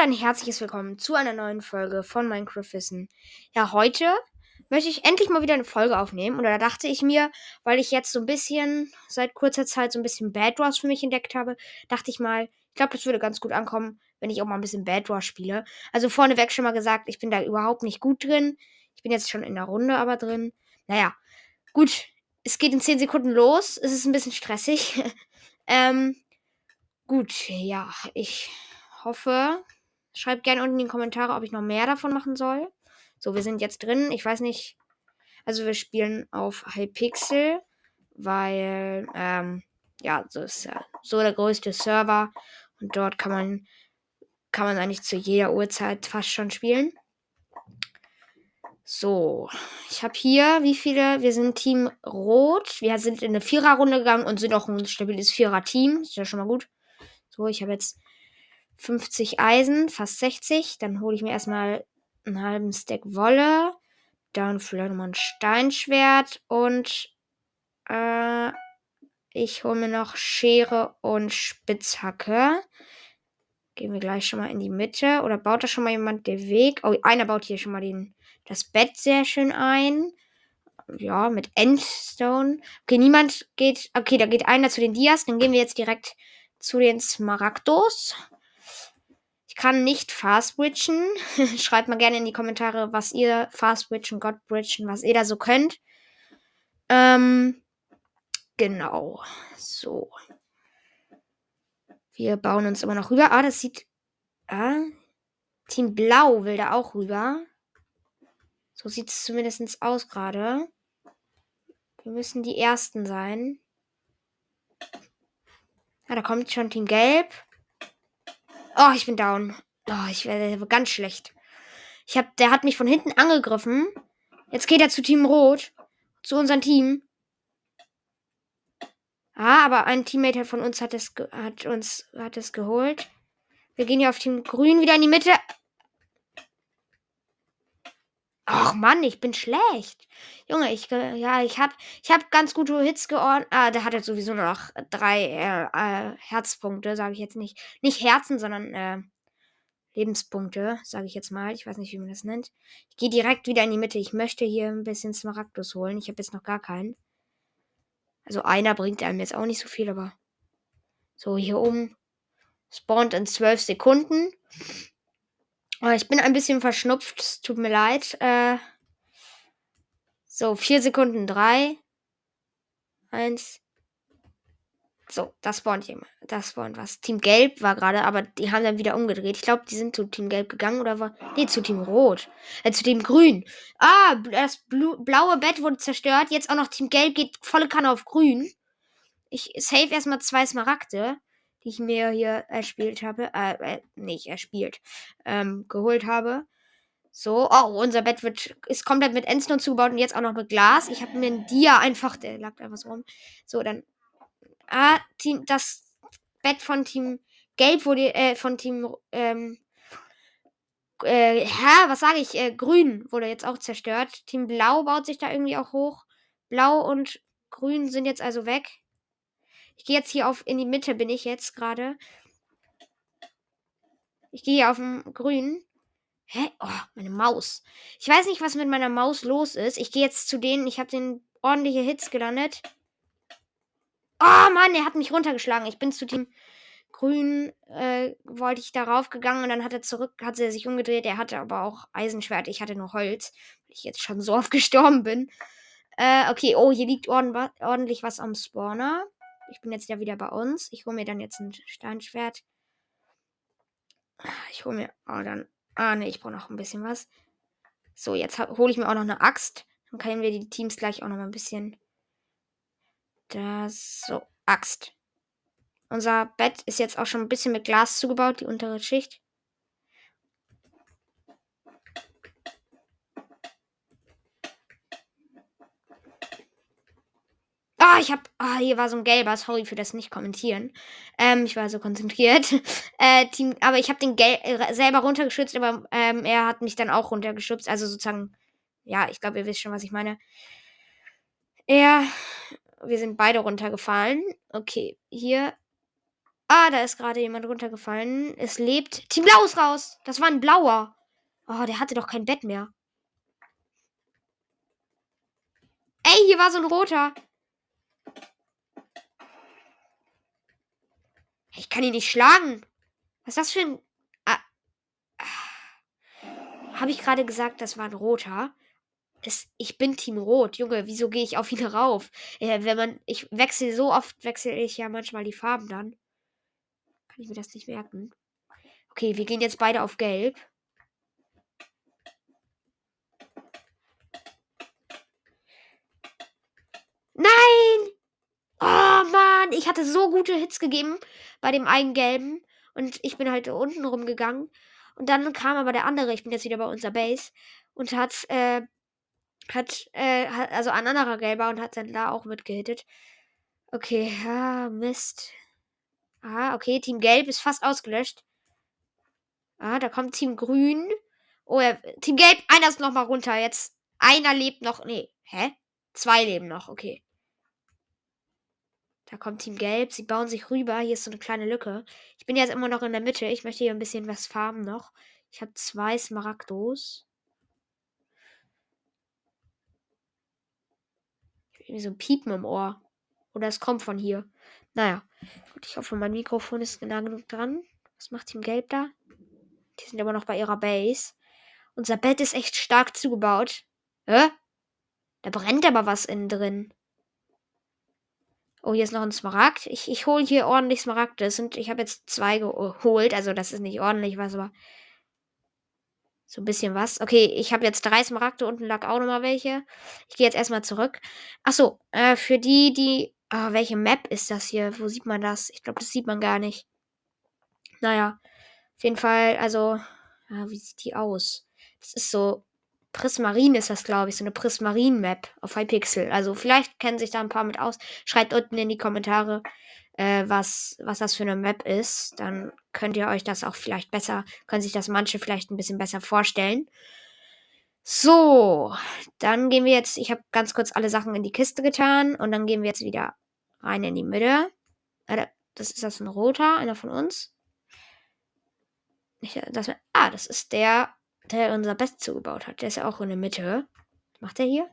ein herzliches Willkommen zu einer neuen Folge von Minecraft Wissen. Ja, heute möchte ich endlich mal wieder eine Folge aufnehmen. Und da dachte ich mir, weil ich jetzt so ein bisschen seit kurzer Zeit so ein bisschen Bad Wars für mich entdeckt habe, dachte ich mal, ich glaube, das würde ganz gut ankommen, wenn ich auch mal ein bisschen Bad Wars spiele. Also vorneweg schon mal gesagt, ich bin da überhaupt nicht gut drin. Ich bin jetzt schon in der Runde aber drin. Naja, gut. Es geht in 10 Sekunden los. Es ist ein bisschen stressig. ähm, gut, ja, ich hoffe, schreibt gerne unten in die Kommentare, ob ich noch mehr davon machen soll. So, wir sind jetzt drin. Ich weiß nicht. Also wir spielen auf Hypixel, weil ähm, ja, so ist ja so der größte Server und dort kann man kann man eigentlich zu jeder Uhrzeit fast schon spielen. So, ich habe hier, wie viele? Wir sind Team Rot. Wir sind in eine Viererrunde gegangen und sind auch ein stabiles Vierer-Team. Ist ja schon mal gut. So, ich habe jetzt 50 Eisen, fast 60. Dann hole ich mir erstmal einen halben Stack Wolle. Dann vielleicht nochmal ein Steinschwert. Und äh, ich hole mir noch Schere und Spitzhacke. Gehen wir gleich schon mal in die Mitte. Oder baut da schon mal jemand den Weg? Oh, einer baut hier schon mal den, das Bett sehr schön ein. Ja, mit Endstone. Okay, niemand geht. Okay, da geht einer zu den Dias. Dann gehen wir jetzt direkt zu den Smaragdos. Ich kann nicht fast bridgen. Schreibt mal gerne in die Kommentare, was ihr fast bridgen, God bridgen, was ihr da so könnt. Ähm, genau. So. Wir bauen uns immer noch rüber. Ah, das sieht. Ah, Team Blau will da auch rüber. So sieht es zumindest aus gerade. Wir müssen die Ersten sein. Ja, da kommt schon Team Gelb. Oh, ich bin down. Oh, ich werde ganz schlecht. Ich hab, der hat mich von hinten angegriffen. Jetzt geht er zu Team Rot. Zu unserem Team. Ah, aber ein Teammate von uns hat es, hat uns, hat es geholt. Wir gehen hier auf Team Grün wieder in die Mitte. Ach Mann, ich bin schlecht. Junge, ich ja, ich hab ich hab ganz gute Hits geordnet. Ah, der hat jetzt sowieso nur noch drei äh, äh, Herzpunkte, sage ich jetzt nicht. Nicht Herzen, sondern äh, Lebenspunkte, sage ich jetzt mal. Ich weiß nicht, wie man das nennt. Ich gehe direkt wieder in die Mitte. Ich möchte hier ein bisschen Smaragdus holen. Ich habe jetzt noch gar keinen. Also einer bringt einem jetzt auch nicht so viel, aber so hier oben spawnt in zwölf Sekunden. Oh, ich bin ein bisschen verschnupft. Es tut mir leid. Äh, so, vier Sekunden. Drei. Eins. So, das spawnt jemand. Das spawnt was. Team Gelb war gerade, aber die haben dann wieder umgedreht. Ich glaube, die sind zu Team Gelb gegangen oder war. Nee, zu Team Rot. Äh, zu Team Grün. Ah, das blaue Bett wurde zerstört. Jetzt auch noch Team Gelb geht volle Kanne auf Grün. Ich save erstmal zwei Smaragde die ich mir hier erspielt habe, äh, äh nicht erspielt, ähm, geholt habe. So, oh, unser Bett wird, ist komplett mit Endstone zugebaut und jetzt auch noch mit Glas. Ich habe mir ein Dia einfach, der lag einfach so rum. So, dann, ah, Team, das Bett von Team Gelb wurde, äh, von Team, ähm, äh, hä, was sage ich, äh, Grün wurde jetzt auch zerstört. Team Blau baut sich da irgendwie auch hoch. Blau und Grün sind jetzt also weg. Ich gehe jetzt hier auf in die Mitte, bin ich jetzt gerade. Ich gehe hier auf den grünen. Hä? Oh, meine Maus. Ich weiß nicht, was mit meiner Maus los ist. Ich gehe jetzt zu denen. Ich habe den ordentliche Hits gelandet. Oh Mann, er hat mich runtergeschlagen. Ich bin zu dem Grün, äh, wollte ich darauf gegangen und dann hat er zurück, hat er sich umgedreht. Er hatte aber auch Eisenschwert. Ich hatte nur Holz, weil ich jetzt schon so oft gestorben bin. Äh, okay, oh, hier liegt ordentlich was am Spawner. Ich bin jetzt ja wieder bei uns. Ich hole mir dann jetzt ein Steinschwert. Ich hole mir. Oh, dann. Ah, ne, ich brauche noch ein bisschen was. So, jetzt hole ich mir auch noch eine Axt. Dann können wir die Teams gleich auch noch mal ein bisschen. Das. So, Axt. Unser Bett ist jetzt auch schon ein bisschen mit Glas zugebaut, die untere Schicht. Ah, ich hab. Ah, hier war so ein gelber. Sorry für das nicht kommentieren. Ähm, ich war so konzentriert. äh, Team, aber ich habe den Gel äh, selber runtergeschützt, aber ähm, er hat mich dann auch runtergeschützt. Also sozusagen. Ja, ich glaube, ihr wisst schon, was ich meine. Er. Wir sind beide runtergefallen. Okay, hier. Ah, da ist gerade jemand runtergefallen. Es lebt. Team Blau ist raus. Das war ein blauer. Oh, der hatte doch kein Bett mehr. Ey, hier war so ein roter. Ich kann ihn nicht schlagen. Was ist das für ein. Ah. Habe ich gerade gesagt, das war ein roter? Es, ich bin Team Rot, Junge. Wieso gehe ich auf ihn rauf? Äh, wenn man. Ich wechsle so oft, wechsle ich ja manchmal die Farben dann. Kann ich mir das nicht merken. Okay, wir gehen jetzt beide auf Gelb. Nein! Oh Mann, ich hatte so gute Hits gegeben bei dem einen gelben. Und ich bin halt unten rumgegangen. Und dann kam aber der andere, ich bin jetzt wieder bei unserer Base, und hat, äh, hat, äh, hat, also ein anderer gelber und hat dann da auch mitgehittet. Okay, ah, Mist. Ah, okay, Team Gelb ist fast ausgelöscht. Ah, da kommt Team Grün. Oh, ja, Team Gelb, einer ist noch mal runter. Jetzt einer lebt noch. Nee, hä? Zwei leben noch, okay. Da kommt Team Gelb. Sie bauen sich rüber. Hier ist so eine kleine Lücke. Ich bin jetzt immer noch in der Mitte. Ich möchte hier ein bisschen was farben noch. Ich habe zwei Smaragdos. Irgendwie so ein Piepen im Ohr. Oder es kommt von hier. Naja. Gut, ich hoffe, mein Mikrofon ist genau genug dran. Was macht Team Gelb da? Die sind aber noch bei ihrer Base. Unser Bett ist echt stark zugebaut. Hä? Da brennt aber was innen drin. Oh, hier ist noch ein Smaragd. Ich, ich hole hier ordentlich Smaragde. Sind, ich habe jetzt zwei geholt. Also, das ist nicht ordentlich was, aber so ein bisschen was. Okay, ich habe jetzt drei Smaragde. Unten lag auch nochmal welche. Ich gehe jetzt erstmal zurück. Achso, äh, für die, die. Oh, welche Map ist das hier? Wo sieht man das? Ich glaube, das sieht man gar nicht. Naja, auf jeden Fall, also, ja, wie sieht die aus? Das ist so Prismarin ist das, glaube ich, so eine Prismarin-Map auf Hypixel. Also vielleicht kennen sich da ein paar mit aus. Schreibt unten in die Kommentare, äh, was, was das für eine Map ist. Dann könnt ihr euch das auch vielleicht besser, können sich das manche vielleicht ein bisschen besser vorstellen. So, dann gehen wir jetzt, ich habe ganz kurz alle Sachen in die Kiste getan und dann gehen wir jetzt wieder rein in die Mitte. Äh, das ist das ein roter, einer von uns. Nicht, das, ah, das ist der der unser Best zugebaut hat. Der ist ja auch in der Mitte. Was macht er hier?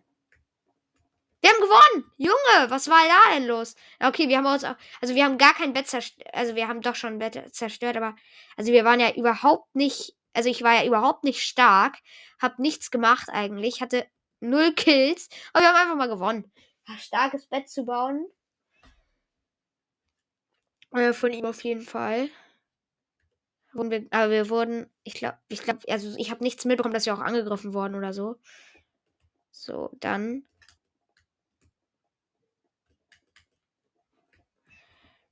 Wir haben gewonnen! Junge, was war da denn los? Okay, wir haben uns auch. Also, wir haben gar kein Bett zerstört. Also, wir haben doch schon ein Bett zerstört, aber. Also, wir waren ja überhaupt nicht. Also, ich war ja überhaupt nicht stark. Hab nichts gemacht eigentlich. Hatte null Kills. Aber wir haben einfach mal gewonnen. Ein starkes Bett zu bauen. Äh, von ihm auf jeden Fall wurden wir, aber wir wurden, ich glaube, ich glaube, also ich habe nichts mitbekommen, dass wir auch angegriffen wurden oder so. So, dann.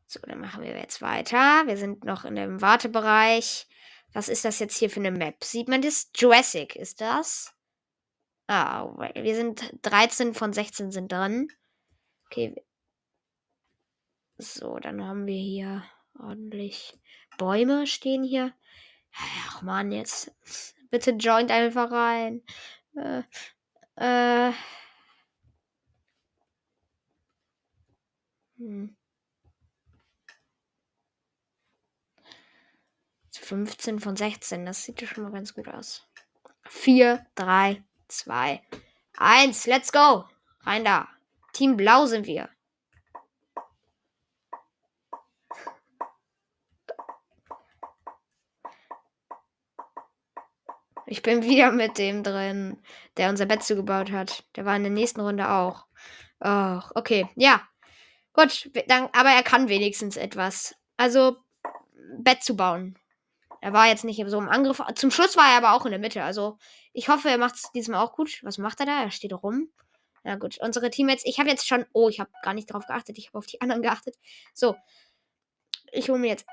So, dann machen wir jetzt weiter. Wir sind noch in dem Wartebereich. Was ist das jetzt hier für eine Map? Sieht man das? Jurassic ist das? Ah, wir sind 13 von 16 sind drin. Okay. So, dann haben wir hier ordentlich Bäume stehen hier. Ach man, jetzt. Bitte joint einfach rein. Äh, äh. Hm. 15 von 16, das sieht ja schon mal ganz gut aus. 4, 3, 2, 1, let's go! Rein da. Team Blau sind wir. Ich bin wieder mit dem drin, der unser Bett zugebaut hat. Der war in der nächsten Runde auch. Oh, okay. Ja. Gut, dann, aber er kann wenigstens etwas. Also, Bett zu bauen. Er war jetzt nicht so im Angriff. Zum Schluss war er aber auch in der Mitte. Also, ich hoffe, er macht es diesmal auch gut. Was macht er da? Er steht rum. Na gut, unsere Teammates. Ich habe jetzt schon. Oh, ich habe gar nicht darauf geachtet. Ich habe auf die anderen geachtet. So. Ich hole mir jetzt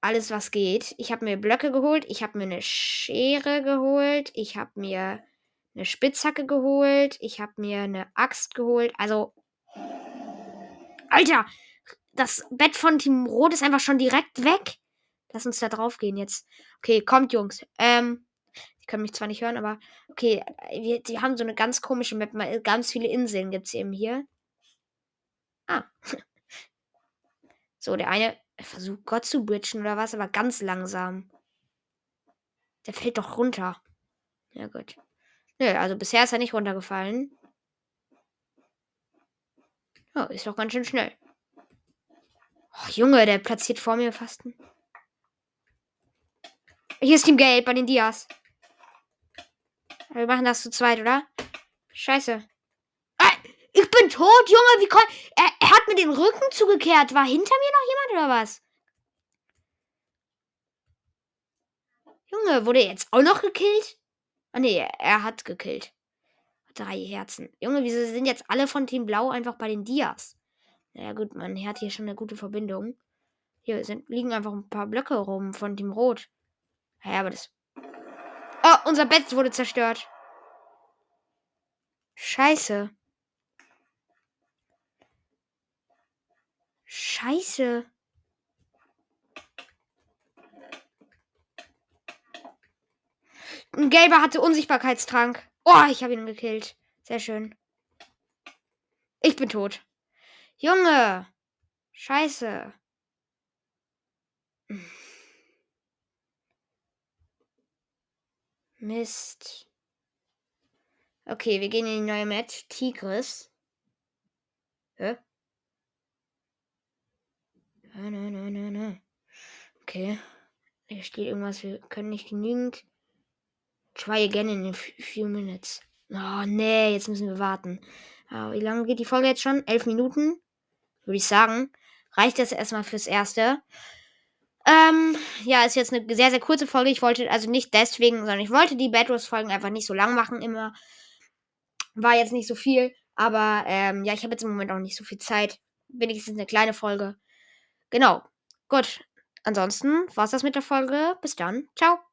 alles, was geht. Ich habe mir Blöcke geholt, ich habe mir eine Schere geholt, ich habe mir eine Spitzhacke geholt, ich habe mir eine Axt geholt. Also, Alter, das Bett von Team Rot ist einfach schon direkt weg. Lass uns da drauf gehen jetzt. Okay, kommt, Jungs. Ähm, die können mich zwar nicht hören, aber okay, wir, die haben so eine ganz komische Map. Ganz viele Inseln gibt es eben hier. Ah. So, der eine versucht Gott zu bridgen oder was, aber ganz langsam. Der fällt doch runter. Ja, gut. Nö, also bisher ist er nicht runtergefallen. Oh, ist doch ganz schön schnell. Oh, Junge, der platziert vor mir fast. Hier ist Team Gelb bei den Dias. Wir machen das zu zweit, oder? Scheiße. Ah, ich bin tot, Junge. Wie kann. Er, er hat mir den Rücken zugekehrt. War hinter mir noch oder was? Junge, wurde er jetzt auch noch gekillt? Ah, nee, er hat gekillt. Drei Herzen. Junge, wieso sind jetzt alle von Team Blau einfach bei den Dias? Naja, gut, man hat hier schon eine gute Verbindung. Hier sind, liegen einfach ein paar Blöcke rum von Team Rot. Ja, aber das. Oh, unser Bett wurde zerstört. Scheiße. Scheiße. Gelber hatte Unsichtbarkeitstrank. Oh, ich habe ihn gekillt. Sehr schön. Ich bin tot. Junge. Scheiße. Mist. Okay, wir gehen in die neue Match. Tigris. Hä? Nein, nein, nein, nein, nein. Okay. Hier steht irgendwas, wir können nicht genügend. Try again in a few minutes. Oh, nee, jetzt müssen wir warten. Aber wie lange geht die Folge jetzt schon? Elf Minuten? Würde ich sagen. Reicht das erstmal fürs Erste. Ähm, ja, ist jetzt eine sehr, sehr kurze Folge. Ich wollte also nicht deswegen, sondern ich wollte die Bedrose-Folgen einfach nicht so lang machen immer. War jetzt nicht so viel. Aber ähm, ja, ich habe jetzt im Moment auch nicht so viel Zeit. Wenigstens eine kleine Folge. Genau. Gut. Ansonsten war es das mit der Folge. Bis dann. Ciao.